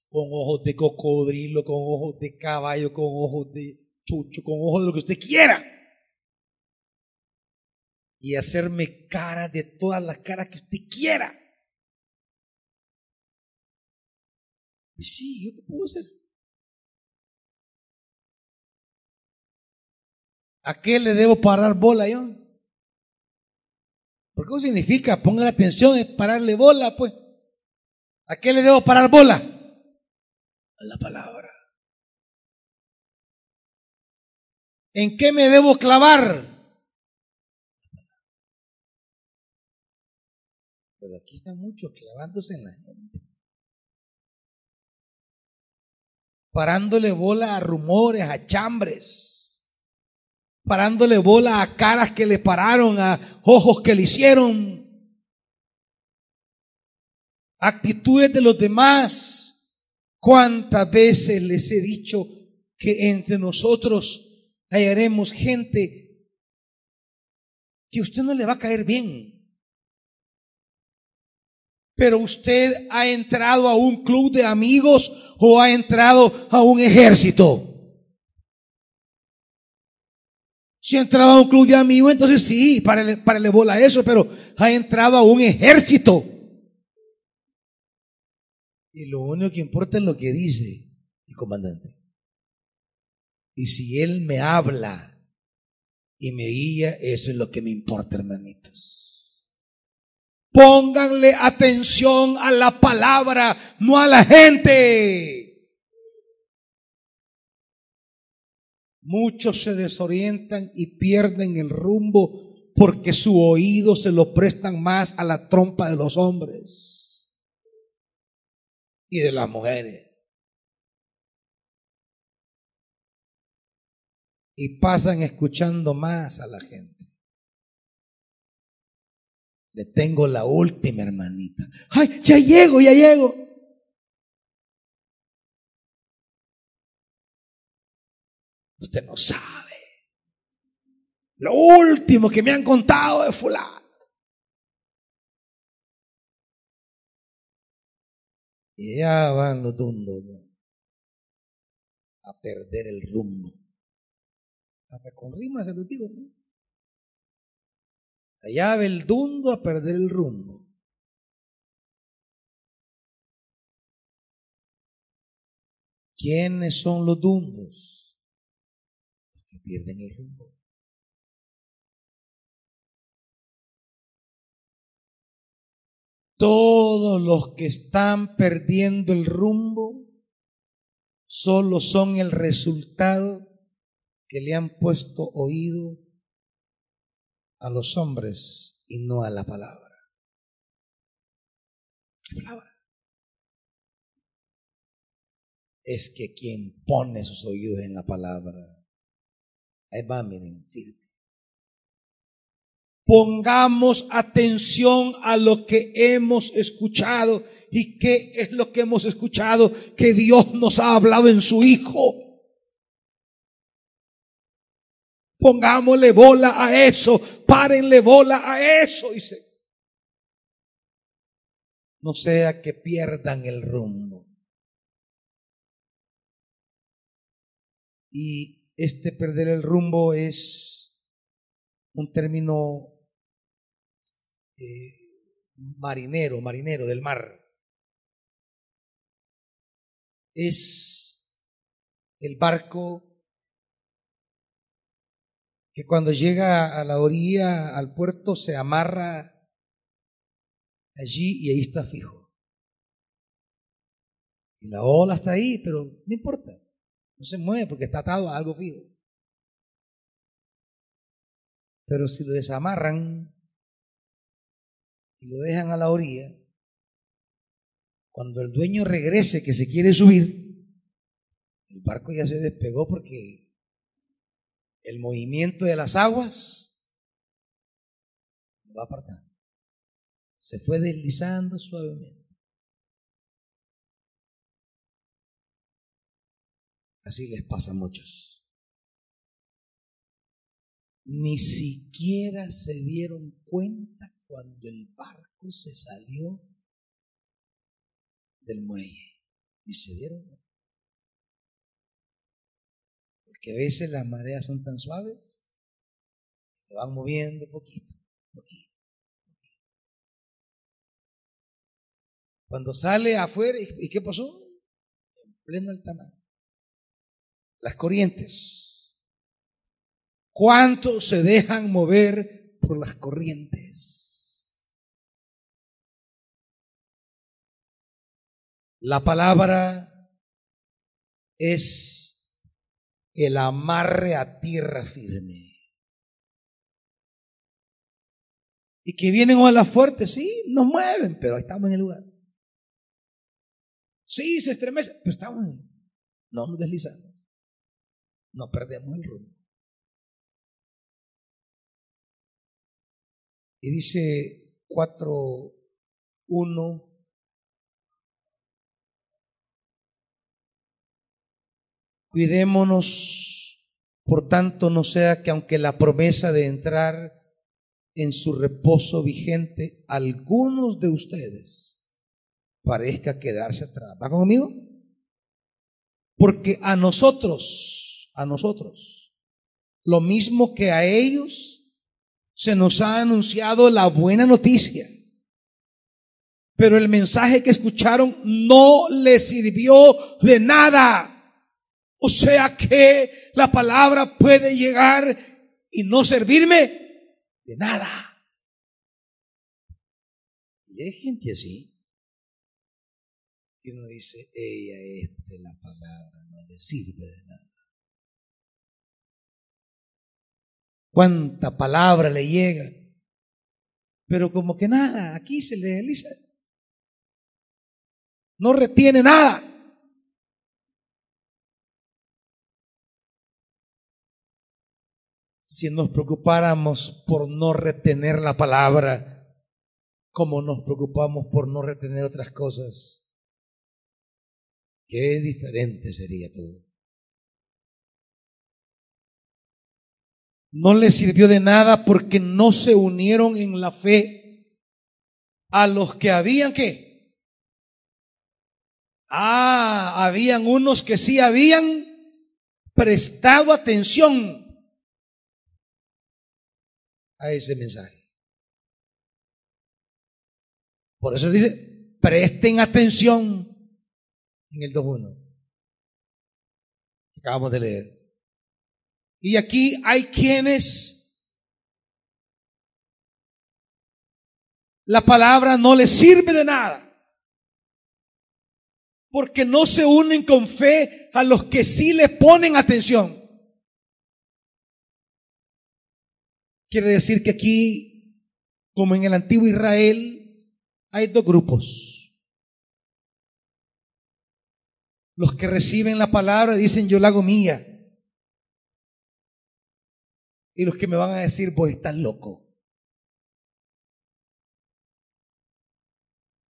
Con ojos de cocodrilo, con ojos de caballo, con ojos de chucho, con ojos de lo que usted quiera. Y hacerme cara de todas las caras que usted quiera. Y sí, ¿yo qué puedo hacer? ¿A qué le debo parar bola yo? ¿Por qué significa? Ponga atención, es pararle bola, pues. ¿A qué le debo parar bola? La palabra. ¿En qué me debo clavar? Pero aquí está mucho clavándose en la gente. Parándole bola a rumores, a chambres parándole bola a caras que le pararon, a ojos que le hicieron, actitudes de los demás. ¿Cuántas veces les he dicho que entre nosotros hallaremos gente que usted no le va a caer bien? Pero usted ha entrado a un club de amigos o ha entrado a un ejército. Si ha entrado a un club de amigos, entonces sí, para le bola eso, pero ha entrado a un ejército. Y lo único que importa es lo que dice el comandante. Y si él me habla y me guía, eso es lo que me importa, hermanitos. Pónganle atención a la palabra, no a la gente. Muchos se desorientan y pierden el rumbo porque su oído se lo prestan más a la trompa de los hombres y de las mujeres. Y pasan escuchando más a la gente. Le tengo la última hermanita. Ay, ya llego, ya llego. Usted no sabe. Lo último que me han contado de fulano. Y ya van los dundos a perder el rumbo. Hasta con rimas se lo digo. Allá va el dundo a perder el rumbo. ¿Quiénes son los dundos? Pierden el rumbo. Todos los que están perdiendo el rumbo solo son el resultado que le han puesto oído a los hombres y no a la palabra. La palabra. Es que quien pone sus oídos en la palabra va, miren, Pongamos atención a lo que hemos escuchado. ¿Y qué es lo que hemos escuchado? Que Dios nos ha hablado en su Hijo. Pongámosle bola a eso. Párenle bola a eso. Dice. No sea que pierdan el rumbo. Y este perder el rumbo es un término eh, marinero, marinero del mar. Es el barco que cuando llega a la orilla, al puerto, se amarra allí y ahí está fijo. Y la ola está ahí, pero no importa. No se mueve porque está atado a algo fijo. Pero si lo desamarran y lo dejan a la orilla, cuando el dueño regrese que se quiere subir, el barco ya se despegó porque el movimiento de las aguas va apartando. Se fue deslizando suavemente. Así les pasa a muchos. Ni siquiera se dieron cuenta cuando el barco se salió del muelle. Y se dieron cuenta. Porque a veces las mareas son tan suaves, se van moviendo poquito, poquito. Cuando sale afuera, ¿y qué pasó? En pleno altamar. Las corrientes. ¿Cuánto se dejan mover por las corrientes? La palabra es el amarre a tierra firme. Y que vienen olas fuertes, sí, nos mueven, pero estamos en el lugar. Sí, se estremece, pero estamos en, no nos deslizamos. No perdemos el rumbo. Y dice 4.1. Cuidémonos, por tanto, no sea que aunque la promesa de entrar en su reposo vigente, algunos de ustedes parezca quedarse atrás. ¿Va conmigo? Porque a nosotros, a nosotros, lo mismo que a ellos, se nos ha anunciado la buena noticia. Pero el mensaje que escucharon no les sirvió de nada. O sea que la palabra puede llegar y no servirme de nada. Y hay gente así. Y uno dice, ella es de la palabra, no le sirve de nada. ¿Cuánta palabra le llega? Pero como que nada, aquí se le desliza. No retiene nada. Si nos preocupáramos por no retener la palabra, como nos preocupamos por no retener otras cosas, Qué diferente sería todo. No les sirvió de nada porque no se unieron en la fe a los que habían que. Ah, habían unos que sí habían prestado atención a ese mensaje. Por eso dice, presten atención en el 2.1. Acabamos de leer. Y aquí hay quienes la palabra no les sirve de nada. Porque no se unen con fe a los que sí le ponen atención. Quiere decir que aquí, como en el antiguo Israel, hay dos grupos. Los que reciben la palabra dicen, yo la hago mía. Y los que me van a decir, vos estás loco.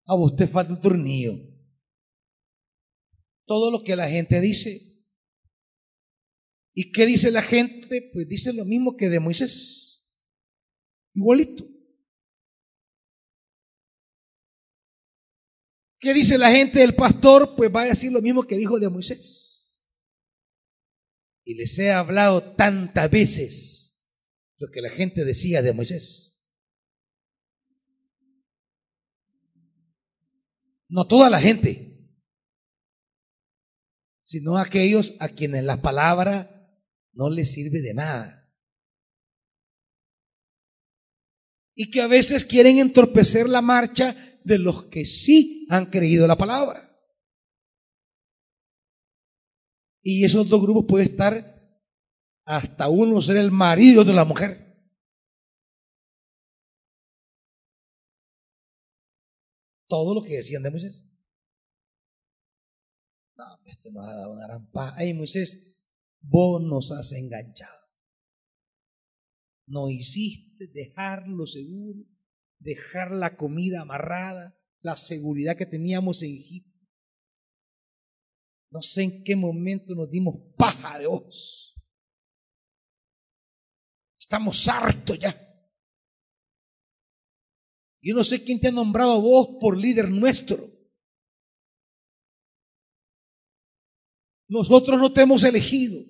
A te falta un tornillo. Todo lo que la gente dice. ¿Y qué dice la gente? Pues dice lo mismo que de Moisés. Igualito. ¿Qué dice la gente del pastor? Pues va a decir lo mismo que dijo de Moisés. Y les he hablado tantas veces lo que la gente decía de Moisés. No toda la gente, sino aquellos a quienes la palabra no les sirve de nada. Y que a veces quieren entorpecer la marcha de los que sí han creído la palabra. Y esos dos grupos pueden estar hasta uno ser el marido de la mujer. Todo lo que decían de Moisés. No, este nos ha dado una gran paz. Ay, Moisés, vos nos has enganchado. No hiciste dejarlo seguro dejar la comida amarrada, la seguridad que teníamos en Egipto. No sé en qué momento nos dimos paja de ojos. Estamos hartos ya. Yo no sé quién te ha nombrado a vos por líder nuestro. Nosotros no te hemos elegido.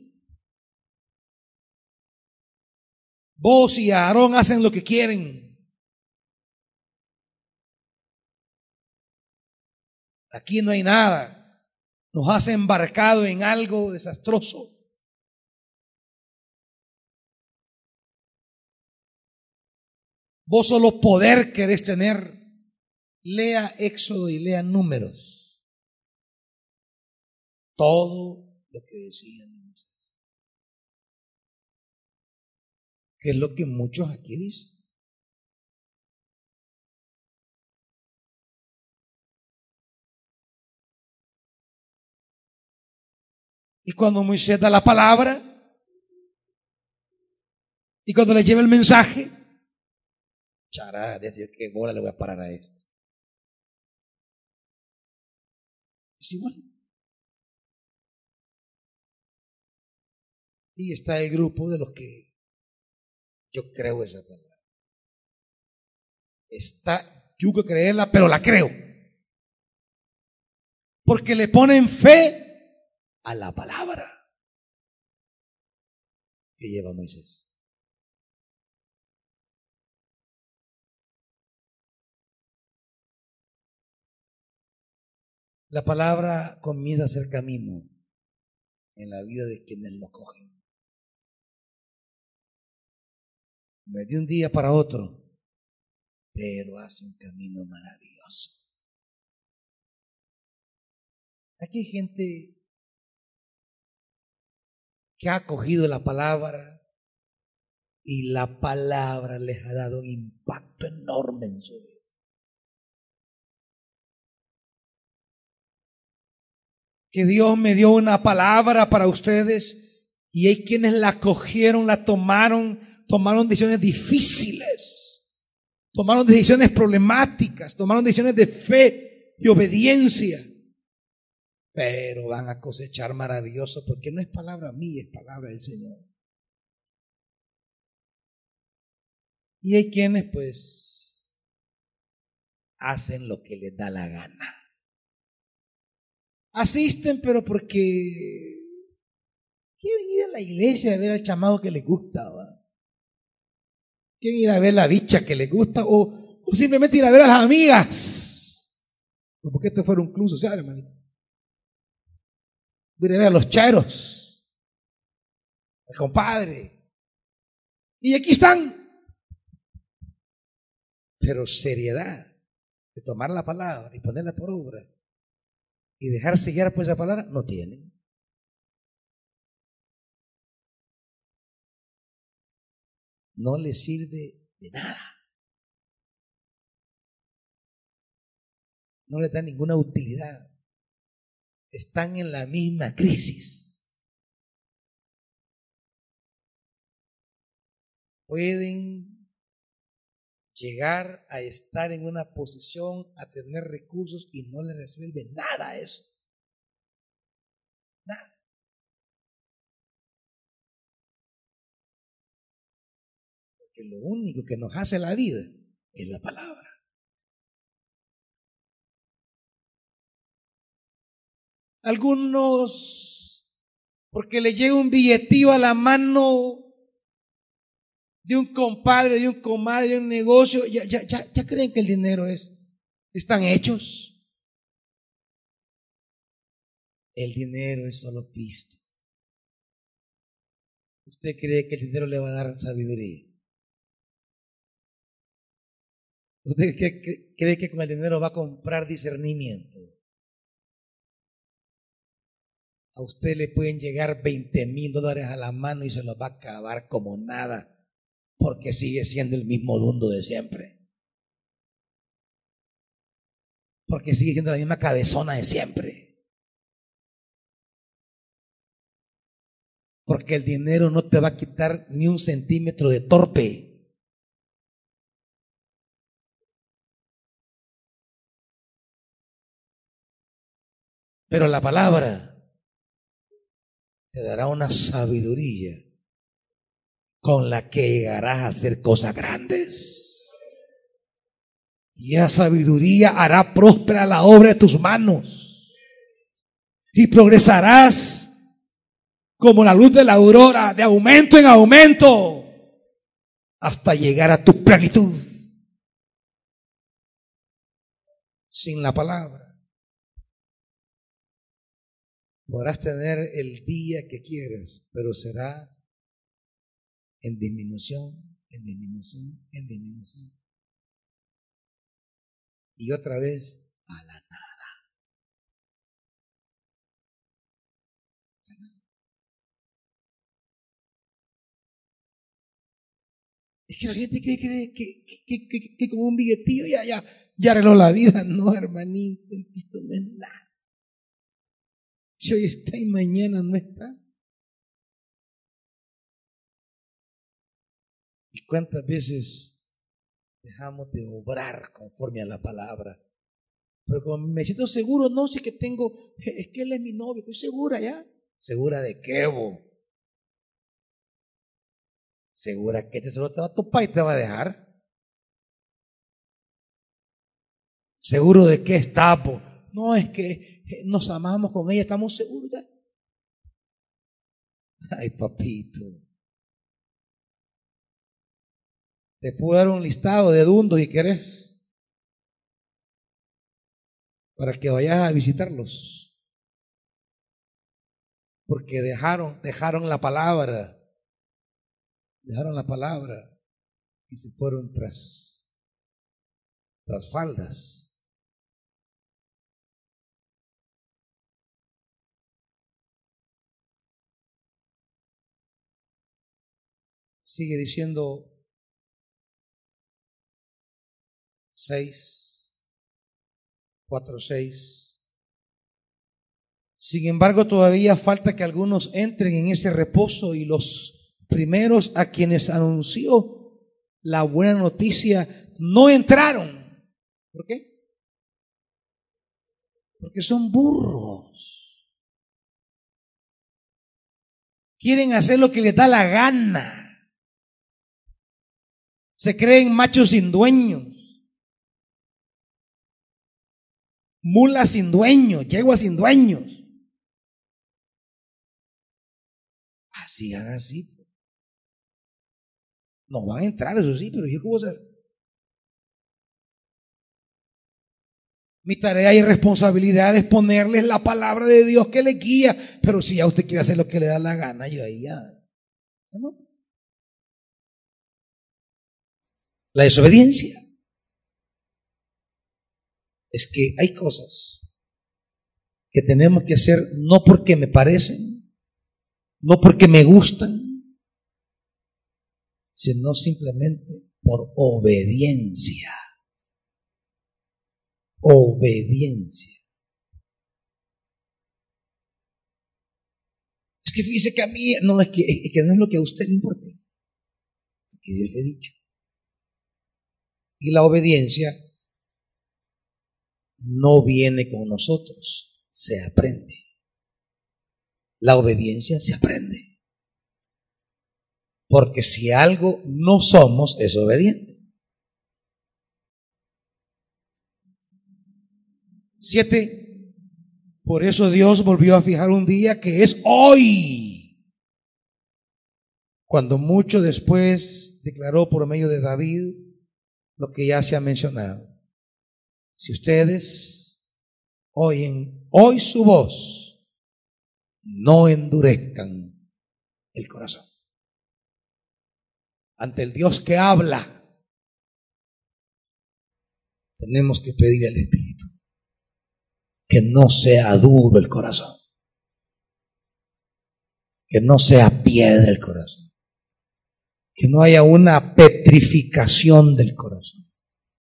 Vos y Aarón hacen lo que quieren. Aquí no hay nada nos has embarcado en algo desastroso. Vos solo poder querés tener. Lea Éxodo y lea números. Todo lo que decían Que es lo que muchos aquí dicen. Y cuando Moisés da la palabra, y cuando le lleva el mensaje, chará, desde qué bola le voy a parar a esto. Es igual. Y está el grupo de los que yo creo esa palabra. Está, yo que creerla, pero la creo. Porque le ponen fe a la palabra que lleva Moisés. La palabra comienza a ser camino en la vida de quienes lo cogen. No de un día para otro, pero hace un camino maravilloso. Aquí hay gente que ha cogido la palabra y la palabra les ha dado un impacto enorme en su vida. Que Dios me dio una palabra para ustedes y hay quienes la cogieron, la tomaron, tomaron decisiones difíciles, tomaron decisiones problemáticas, tomaron decisiones de fe, de obediencia pero van a cosechar maravilloso porque no es palabra mía, es palabra del Señor. Y hay quienes pues hacen lo que les da la gana. Asisten, pero porque quieren ir a la iglesia a ver al chamado que les gusta. Quieren ir a ver la bicha que les gusta o, o simplemente ir a ver a las amigas. Porque esto fuera un club social, hermanito a los chairos, el compadre. Y aquí están. Pero seriedad de tomar la palabra y ponerla por obra y dejarse guiar por esa palabra, no tienen. No les sirve de nada. No le da ninguna utilidad están en la misma crisis. Pueden llegar a estar en una posición, a tener recursos y no le resuelve nada eso. Nada. Porque lo único que nos hace la vida es la palabra. Algunos, porque le llega un billetío a la mano de un compadre, de un comadre, de un negocio, ya, ya, ya, ya creen que el dinero es, están hechos. El dinero es solo pisto. ¿Usted cree que el dinero le va a dar sabiduría? ¿Usted cree que con el dinero va a comprar discernimiento? a usted le pueden llegar 20 mil dólares a la mano y se los va a acabar como nada, porque sigue siendo el mismo dundo de siempre. Porque sigue siendo la misma cabezona de siempre. Porque el dinero no te va a quitar ni un centímetro de torpe. Pero la palabra te dará una sabiduría con la que llegarás a hacer cosas grandes. Y esa sabiduría hará próspera la obra de tus manos. Y progresarás como la luz de la aurora, de aumento en aumento, hasta llegar a tu plenitud. Sin la palabra. Podrás tener el día que quieras, pero será en disminución, en disminución, en disminución. Y otra vez a la nada. Es que la gente cree que, que, que, que, con un billetillo ya, ya, ya arregló la vida. [laughs] No, hermanito, el Cristo no es nada. Si hoy está y mañana no está. Cuántas veces dejamos de obrar conforme a la palabra? Pero como me siento seguro, no sé que tengo, [laughs] es que él es mi novio, estoy segura ya. ¿Segura de qué, vos? ¿Segura que este solo te va a topar y te va a dejar? ¿Seguro de qué está, po? No, es que nos amamos con ella, estamos seguros. Ay, papito. Te puedo dar un listado de dundos y querés para que vayas a visitarlos. Porque dejaron, dejaron la palabra, dejaron la palabra y se fueron tras, tras faldas. Sigue diciendo 6, 4, 6. Sin embargo, todavía falta que algunos entren en ese reposo y los primeros a quienes anunció la buena noticia no entraron. ¿Por qué? Porque son burros. Quieren hacer lo que les da la gana. Se creen machos sin dueños. Mulas sin dueños, yeguas sin dueños. Así, así. No van a entrar, eso sí, pero yo cómo ser. Mi tarea y responsabilidad es ponerles la palabra de Dios que le guía, pero si ya usted quiere hacer lo que le da la gana, yo ahí ya. ¿no? La desobediencia es que hay cosas que tenemos que hacer no porque me parecen, no porque me gustan, sino simplemente por obediencia. Obediencia. Es que fíjese que a mí, no, es que, es que no es lo que a usted le importa, que Dios le ha dicho. Y la obediencia no viene con nosotros, se aprende. La obediencia se aprende. Porque si algo no somos, es obediente. Siete. Por eso Dios volvió a fijar un día que es hoy. Cuando mucho después declaró por medio de David lo que ya se ha mencionado. Si ustedes oyen hoy su voz, no endurezcan el corazón. Ante el Dios que habla, tenemos que pedir al Espíritu que no sea duro el corazón, que no sea piedra el corazón, que no haya una petrificación del corazón